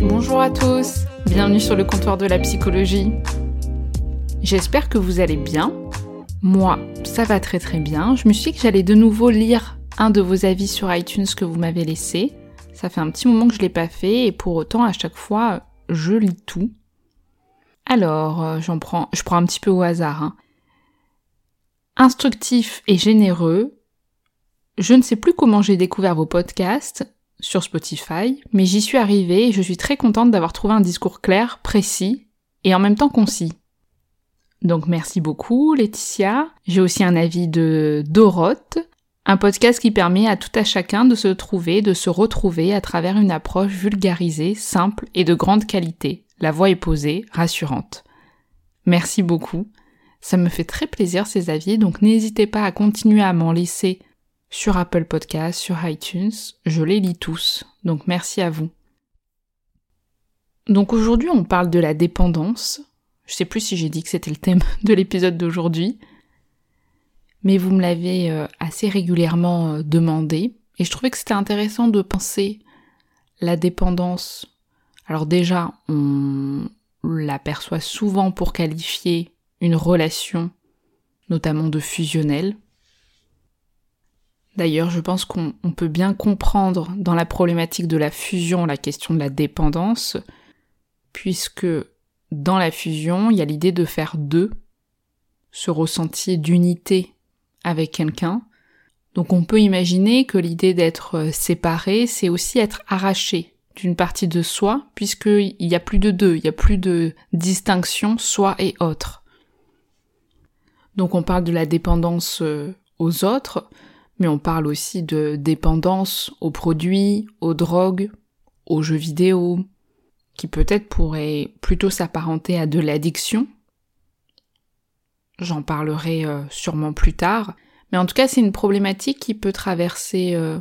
Bonjour à tous, bienvenue sur le comptoir de la psychologie. J'espère que vous allez bien. Moi, ça va très très bien. Je me suis dit que j'allais de nouveau lire un de vos avis sur iTunes que vous m'avez laissé. Ça fait un petit moment que je l'ai pas fait et pour autant à chaque fois je lis tout. Alors, euh, j'en prends, je prends un petit peu au hasard. hein. Instructif et généreux. Je ne sais plus comment j'ai découvert vos podcasts sur Spotify, mais j'y suis arrivée et je suis très contente d'avoir trouvé un discours clair, précis et en même temps concis. Donc merci beaucoup Laetitia. J'ai aussi un avis de Doroth, un podcast qui permet à tout à chacun de se trouver, de se retrouver à travers une approche vulgarisée, simple et de grande qualité. La voix est posée, rassurante. Merci beaucoup. Ça me fait très plaisir ces avis, donc n'hésitez pas à continuer à m'en laisser sur Apple Podcasts, sur iTunes. Je les lis tous, donc merci à vous. Donc aujourd'hui on parle de la dépendance. Je sais plus si j'ai dit que c'était le thème de l'épisode d'aujourd'hui. Mais vous me l'avez euh, assez régulièrement euh, demandé. Et je trouvais que c'était intéressant de penser la dépendance. Alors déjà, on l'aperçoit souvent pour qualifier une relation, notamment de fusionnelle. D'ailleurs, je pense qu'on on peut bien comprendre dans la problématique de la fusion la question de la dépendance, puisque dans la fusion, il y a l'idée de faire deux, ce ressenti d'unité avec quelqu'un. Donc on peut imaginer que l'idée d'être euh, séparé, c'est aussi être arraché d'une partie de soi, puisqu'il n'y a plus de deux, il n'y a plus de distinction soi et autre. Donc on parle de la dépendance euh, aux autres, mais on parle aussi de dépendance aux produits, aux drogues, aux jeux vidéo, qui peut-être pourrait plutôt s'apparenter à de l'addiction. J'en parlerai euh, sûrement plus tard, mais en tout cas c'est une problématique qui peut traverser euh,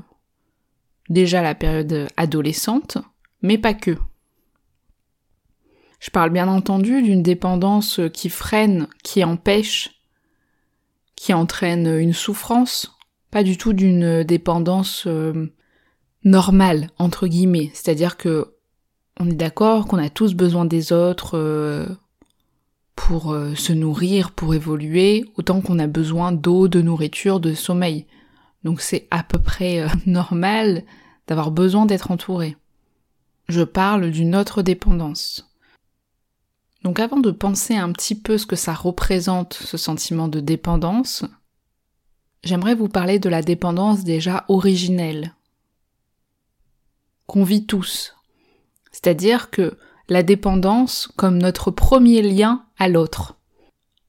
déjà la période adolescente, mais pas que. Je parle bien entendu d'une dépendance qui freine, qui empêche, qui entraîne une souffrance, pas du tout d'une dépendance euh, normale entre guillemets, c'est-à-dire que on est d'accord qu'on a tous besoin des autres euh, pour euh, se nourrir, pour évoluer, autant qu'on a besoin d'eau, de nourriture, de sommeil. Donc c'est à peu près euh, normal d'avoir besoin d'être entouré. Je parle d'une autre dépendance. Donc avant de penser un petit peu ce que ça représente, ce sentiment de dépendance, j'aimerais vous parler de la dépendance déjà originelle, qu'on vit tous, c'est-à-dire que la dépendance comme notre premier lien à l'autre.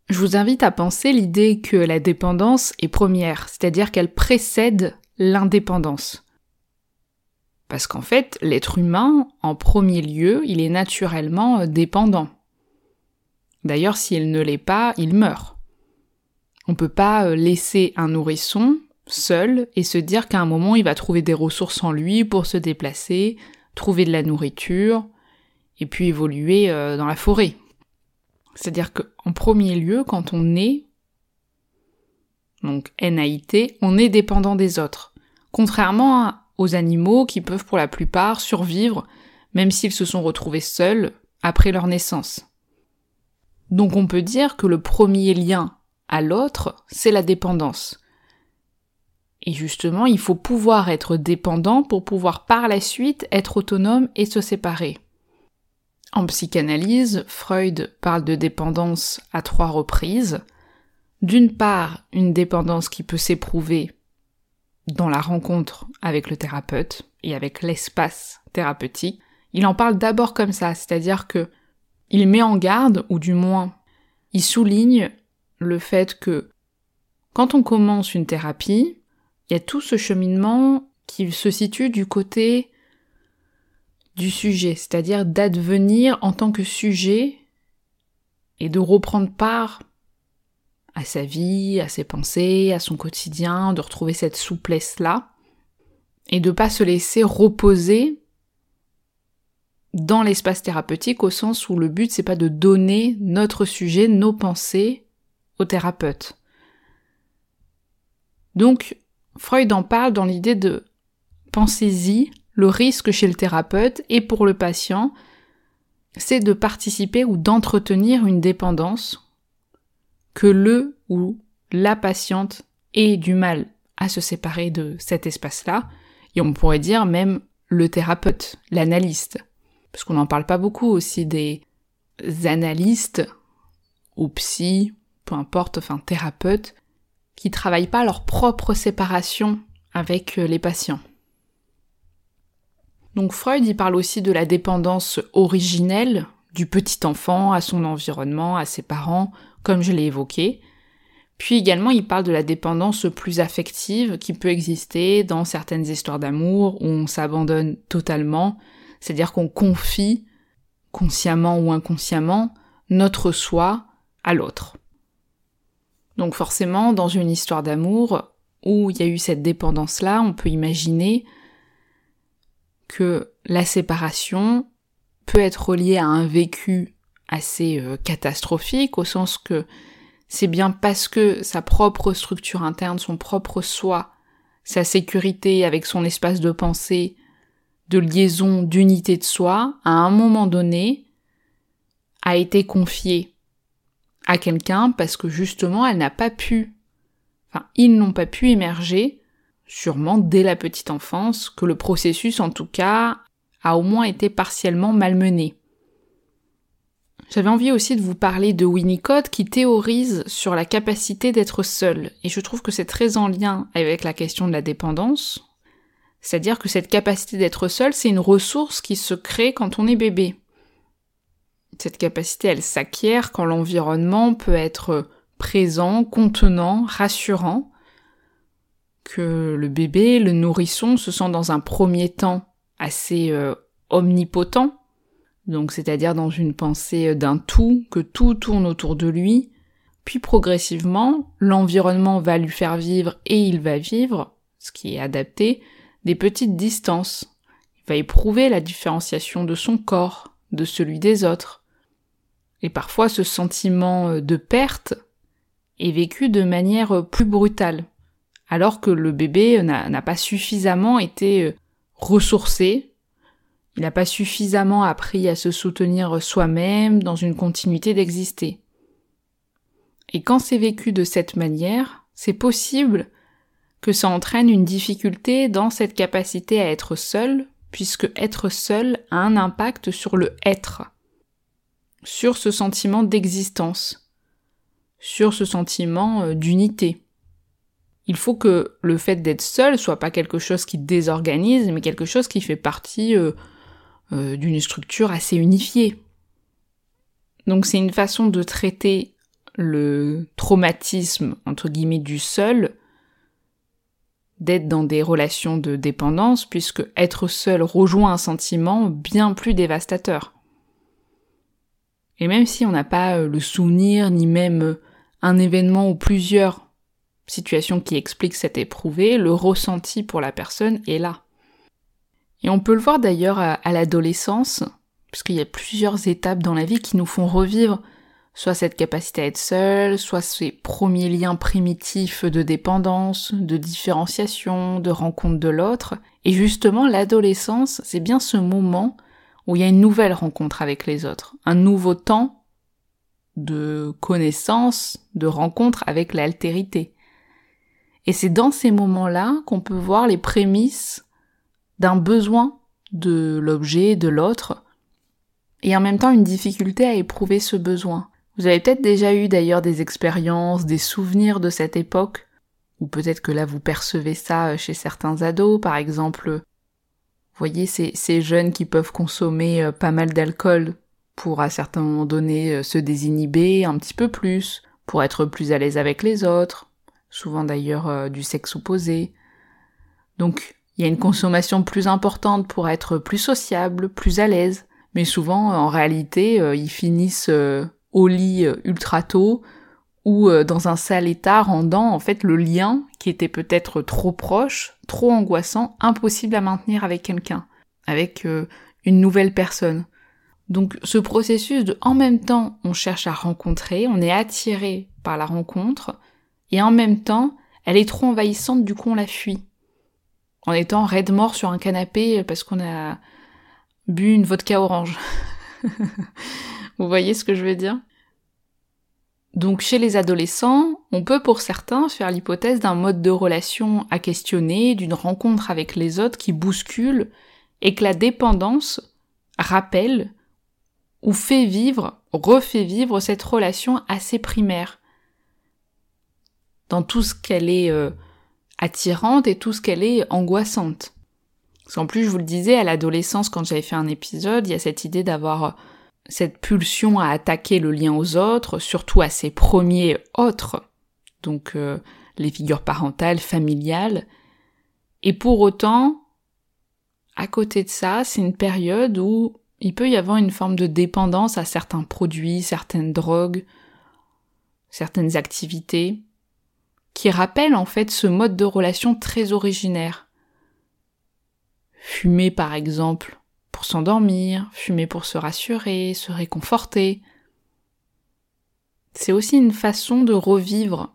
Je vous invite à penser l'idée que la dépendance est première, c'est-à-dire qu'elle précède l'indépendance. Parce qu'en fait, l'être humain, en premier lieu, il est naturellement dépendant. D'ailleurs, s'il ne l'est pas, il meurt. On peut pas laisser un nourrisson seul et se dire qu'à un moment il va trouver des ressources en lui pour se déplacer, trouver de la nourriture et puis évoluer euh, dans la forêt. C'est-à-dire qu'en premier lieu, quand on est, donc NAIT, on est dépendant des autres. Contrairement aux animaux qui peuvent pour la plupart survivre même s'ils se sont retrouvés seuls après leur naissance. Donc on peut dire que le premier lien à l'autre, c'est la dépendance. Et justement, il faut pouvoir être dépendant pour pouvoir par la suite être autonome et se séparer. En psychanalyse, Freud parle de dépendance à trois reprises. D'une part, une dépendance qui peut s'éprouver dans la rencontre avec le thérapeute et avec l'espace thérapeutique. Il en parle d'abord comme ça, c'est-à-dire que il met en garde, ou du moins, il souligne le fait que quand on commence une thérapie, il y a tout ce cheminement qui se situe du côté du sujet, c'est-à-dire d'advenir en tant que sujet et de reprendre part à sa vie, à ses pensées, à son quotidien, de retrouver cette souplesse-là, et de pas se laisser reposer dans l'espace thérapeutique au sens où le but c'est pas de donner notre sujet, nos pensées au thérapeute. Donc, Freud en parle dans l'idée de pensez-y, le risque chez le thérapeute et pour le patient, c'est de participer ou d'entretenir une dépendance que le ou la patiente ait du mal à se séparer de cet espace-là, et on pourrait dire même le thérapeute, l'analyste, parce qu'on n'en parle pas beaucoup aussi des analystes ou psy, peu importe, enfin thérapeutes, qui travaillent pas leur propre séparation avec euh, les patients. Donc Freud y parle aussi de la dépendance originelle du petit enfant à son environnement, à ses parents, comme je l'ai évoqué. Puis également il parle de la dépendance plus affective qui peut exister dans certaines histoires d'amour où on s'abandonne totalement, c'est-à-dire qu'on confie, consciemment ou inconsciemment, notre soi à l'autre. Donc forcément, dans une histoire d'amour où il y a eu cette dépendance-là, on peut imaginer que la séparation peut être reliée à un vécu assez euh, catastrophique, au sens que c'est bien parce que sa propre structure interne, son propre soi, sa sécurité avec son espace de pensée, de liaison, d'unité de soi, à un moment donné, a été confiée à quelqu'un parce que justement elle n'a pas pu, enfin ils n'ont pas pu émerger, sûrement dès la petite enfance, que le processus en tout cas a au moins été partiellement malmené. J'avais envie aussi de vous parler de Winnicott qui théorise sur la capacité d'être seul, et je trouve que c'est très en lien avec la question de la dépendance, c'est-à-dire que cette capacité d'être seul, c'est une ressource qui se crée quand on est bébé. Cette capacité, elle s'acquiert quand l'environnement peut être présent, contenant, rassurant, que le bébé, le nourrisson, se sent dans un premier temps assez euh, omnipotent, donc c'est-à-dire dans une pensée d'un tout, que tout tourne autour de lui, puis progressivement, l'environnement va lui faire vivre et il va vivre, ce qui est adapté, des petites distances. Il va éprouver la différenciation de son corps, de celui des autres, et parfois ce sentiment euh, de perte est vécu de manière euh, plus brutale, alors que le bébé n'a pas suffisamment été euh, ressourcé, il n'a pas suffisamment appris à se soutenir soi-même dans une continuité d'exister. Et quand c'est vécu de cette manière, c'est possible que ça entraîne une difficulté dans cette capacité à être seul, puisque être seul a un impact sur le être sur ce sentiment d'existence, sur ce sentiment euh, d'unité. Il faut que le fait d'être seul soit pas quelque chose qui désorganise, mais quelque chose qui fait partie euh, euh, d'une structure assez unifiée. Donc c'est une façon de traiter le traumatisme entre guillemets du seul, d'être dans des relations de dépendance, puisque être seul rejoint un sentiment bien plus dévastateur. Et même si on n'a pas euh, le souvenir, ni même un événement ou plusieurs situations qui expliquent cet éprouvé, le ressenti pour la personne est là. Et on peut le voir d'ailleurs à, l'adolescence, puisqu'il y a plusieurs étapes dans la vie qui nous font revivre soit cette capacité à être seul, soit ces premiers liens primitifs de dépendance, de différenciation, de rencontre de l'autre. Et justement, l'adolescence, c'est bien ce moment où il y a une nouvelle rencontre avec les autres, un nouveau temps de connaissance, de rencontre avec l'altérité. Et c'est dans ces moments-là qu'on peut voir les prémices d'un besoin de l'objet, de l'autre, et en même temps une difficulté à éprouver ce besoin. Vous avez peut-être déjà eu d'ailleurs des expériences, des souvenirs de cette époque, ou peut-être que là vous percevez ça chez certains ados, par exemple vous voyez, ces, ces jeunes qui peuvent consommer euh, pas mal d'alcool pour à certains moments donnés se désinhiber un petit peu plus, pour être plus à l'aise avec les autres, souvent d'ailleurs du sexe opposé. Donc il y a une consommation plus importante pour être plus sociable, plus à l'aise, mais souvent en réalité ils finissent au lit ultra tôt ou euh, dans un sale état rendant en fait le lien qui était peut-être trop proche, trop angoissant, impossible à maintenir avec quelqu'un, avec euh, une nouvelle personne. Donc ce processus de en même temps on cherche à rencontrer, on est attiré par la rencontre, et en même temps elle est trop envahissante, du coup on la fuit. En étant raide mort sur un canapé parce qu'on a bu une vodka orange. Vous voyez ce que je veux dire? Donc chez les adolescents, on peut pour certains faire l'hypothèse d'un mode de relation à questionner, d'une rencontre avec les autres qui bouscule, et que la dépendance rappelle ou fait vivre, refait vivre cette relation assez primaire, dans tout ce qu'elle est euh, attirante et tout ce qu'elle est angoissante. Parce qu'en plus, je vous le disais, à l'adolescence, quand j'avais fait un épisode, il y a cette idée d'avoir cette pulsion à attaquer le lien aux autres, surtout à ses premiers autres, donc euh, les figures parentales, familiales. Et pour autant, à côté de ça, c'est une période où il peut y avoir une forme de dépendance à certains produits, certaines drogues, certaines activités, qui rappellent en fait ce mode de relation très originaire. Fumer par exemple, pour s'endormir, fumer pour se rassurer, se réconforter. C'est aussi une façon de revivre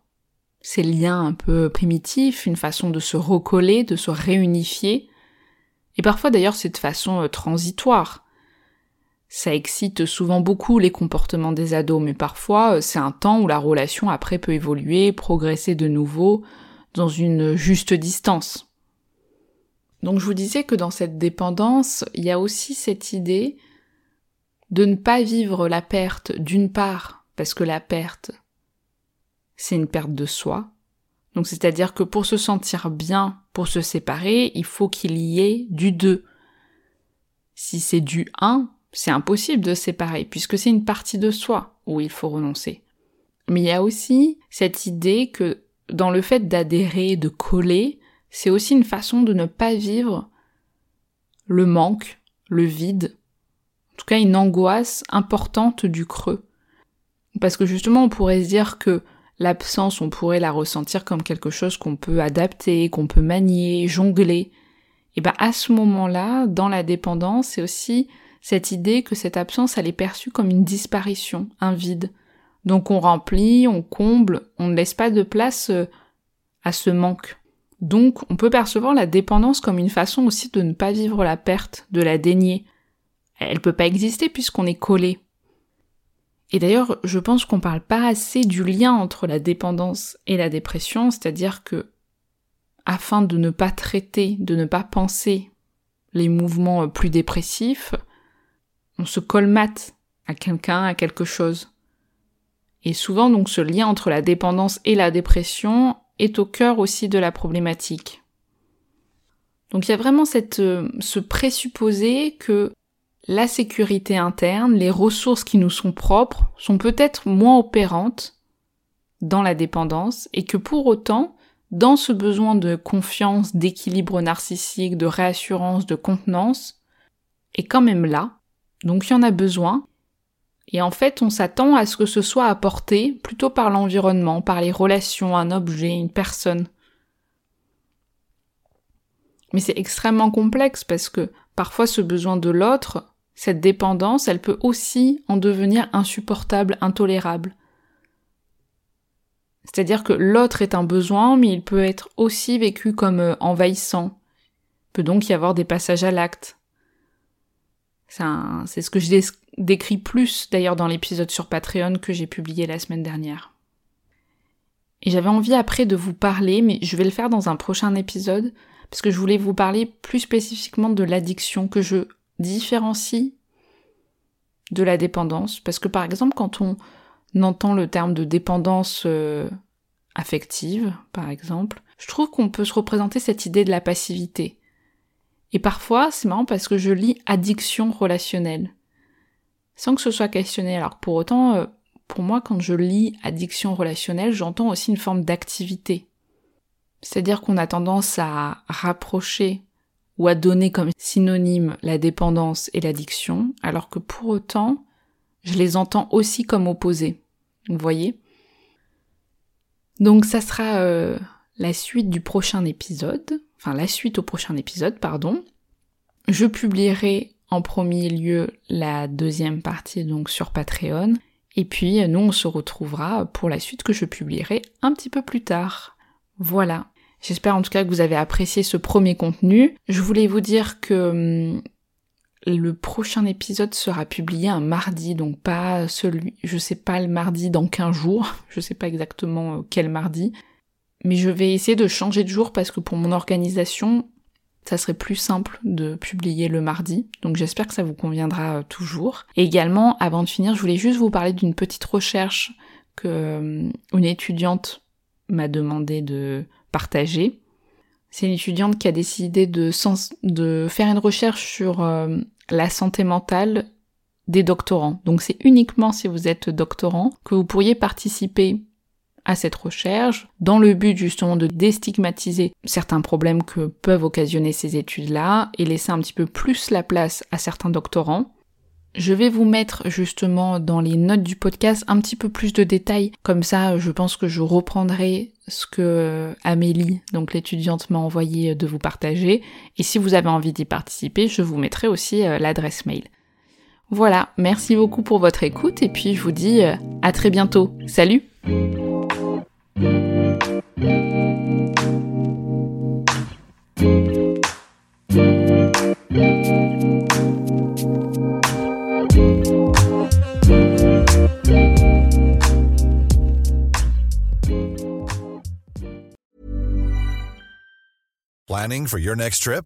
ces liens un peu primitifs, une façon de se recoller, de se réunifier. Et parfois d'ailleurs c'est de façon euh, transitoire. Ça excite souvent beaucoup les comportements des ados, mais parfois euh, c'est un temps où la relation après peut évoluer, progresser de nouveau, dans une juste distance. Donc je vous disais que dans cette dépendance, il y a aussi cette idée de ne pas vivre la perte d'une part, parce que la perte, c'est une perte de soi. Donc c'est-à-dire que pour se sentir bien, pour se séparer, il faut qu'il y ait du deux. Si c'est du un, c'est impossible de séparer, puisque c'est une partie de soi où il faut renoncer. Mais il y a aussi cette idée que dans le fait d'adhérer, de coller, c'est aussi une façon de ne pas vivre le manque, le vide, en tout cas une angoisse importante du creux. Parce que justement on pourrait se dire que l'absence on pourrait la ressentir comme quelque chose qu'on peut adapter, qu'on peut manier, jongler. Et ben à ce moment-là, dans la dépendance, c'est aussi cette idée que cette absence elle est perçue comme une disparition, un vide. Donc on remplit, on comble, on ne laisse pas de place euh, à ce manque. Donc on peut percevoir la dépendance comme une façon aussi de ne pas vivre la perte, de la dénier. Elle peut pas exister puisqu'on est collé. Et d'ailleurs, je pense qu'on parle pas assez du lien entre la dépendance et la dépression, c'est-à-dire que afin de ne pas traiter, de ne pas penser les mouvements plus dépressifs, on se colmate à quelqu'un, à quelque chose. Et souvent donc ce lien entre la dépendance et la dépression est au cœur aussi de la problématique. Donc il y a vraiment cette, euh, ce présupposé que la sécurité interne, les ressources qui nous sont propres, sont peut-être moins opérantes dans la dépendance et que pour autant, dans ce besoin de confiance, d'équilibre narcissique, de réassurance, de contenance, est quand même là. Donc il y en a besoin et en fait, on s'attend à ce que ce soit apporté plutôt par l'environnement, par les relations, un objet, une personne. Mais c'est extrêmement complexe parce que parfois ce besoin de l'autre, cette dépendance, elle peut aussi en devenir insupportable, intolérable. C'est-à-dire que l'autre est un besoin, mais il peut être aussi vécu comme euh, envahissant. Il peut donc y avoir des passages à l'acte. C'est ce que je décrit plus d'ailleurs dans l'épisode sur Patreon que j'ai publié la semaine dernière. Et j'avais envie après de vous parler, mais je vais le faire dans un prochain épisode, parce que je voulais vous parler plus spécifiquement de l'addiction, que je différencie de la dépendance. Parce que par exemple, quand on entend le terme de dépendance euh, affective, par exemple, je trouve qu'on peut se représenter cette idée de la passivité. Et parfois, c'est marrant parce que je lis addiction relationnelle. sans que ce soit questionné. Alors pour autant, euh, pour moi, quand je lis addiction relationnelle, j'entends aussi une forme d'activité. C'est-à-dire qu'on a tendance à rapprocher ou à donner comme synonyme la dépendance et l'addiction, alors que pour autant, je les entends aussi comme opposés. Vous voyez? Donc ça sera euh, la suite du prochain épisode, enfin la suite au prochain épisode, pardon. Je publierai en premier lieu la deuxième partie donc sur Patreon, et puis nous on se retrouvera pour la suite que je publierai un petit peu plus tard. Voilà. J'espère en tout cas que vous avez apprécié ce premier contenu. Je voulais vous dire que hum, le prochain épisode sera publié un mardi, donc pas celui, je sais pas le mardi dans 15 jours, je sais pas exactement euh, quel mardi, mais je vais essayer de changer de jour parce que pour mon organisation, ça serait plus simple de publier le mardi, donc j'espère que ça vous conviendra euh, toujours. Également, avant de finir, je voulais juste vous parler d'une petite recherche que hum, une étudiante m'a demandé de partager. C'est une étudiante qui a décidé de, de faire une recherche sur euh, la santé mentale des doctorants. Donc c'est uniquement si vous êtes doctorant que vous pourriez participer à cette recherche dans le but justement de déstigmatiser certains problèmes que peuvent occasionner ces études-là et laisser un petit peu plus la place à certains doctorants. Je vais vous mettre justement dans les notes du podcast un petit peu plus de détails. Comme ça, je pense que je reprendrai ce que Amélie, donc l'étudiante, m'a envoyé de vous partager. Et si vous avez envie d'y participer, je vous mettrai aussi euh, l'adresse mail. Voilà, merci beaucoup pour votre écoute et puis je vous dis euh, à très bientôt. Salut Planning for your next trip?